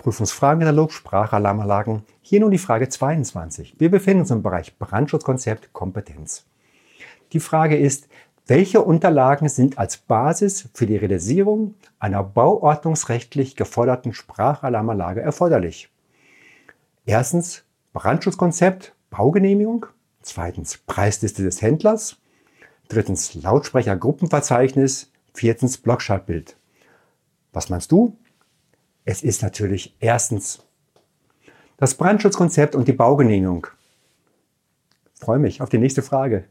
Prüfungsfragenkatalog Sprachalarmanlagen. Hier nun die Frage 22. Wir befinden uns im Bereich Brandschutzkonzept Kompetenz. Die Frage ist, welche Unterlagen sind als Basis für die Realisierung einer bauordnungsrechtlich geforderten Sprachalarmanlage erforderlich? Erstens Brandschutzkonzept, Baugenehmigung. Zweitens Preisliste des Händlers. Drittens Lautsprechergruppenverzeichnis. Viertens Blockschaltbild. Was meinst du? Es ist natürlich erstens das Brandschutzkonzept und die Baugenehmigung. Ich freue mich auf die nächste Frage.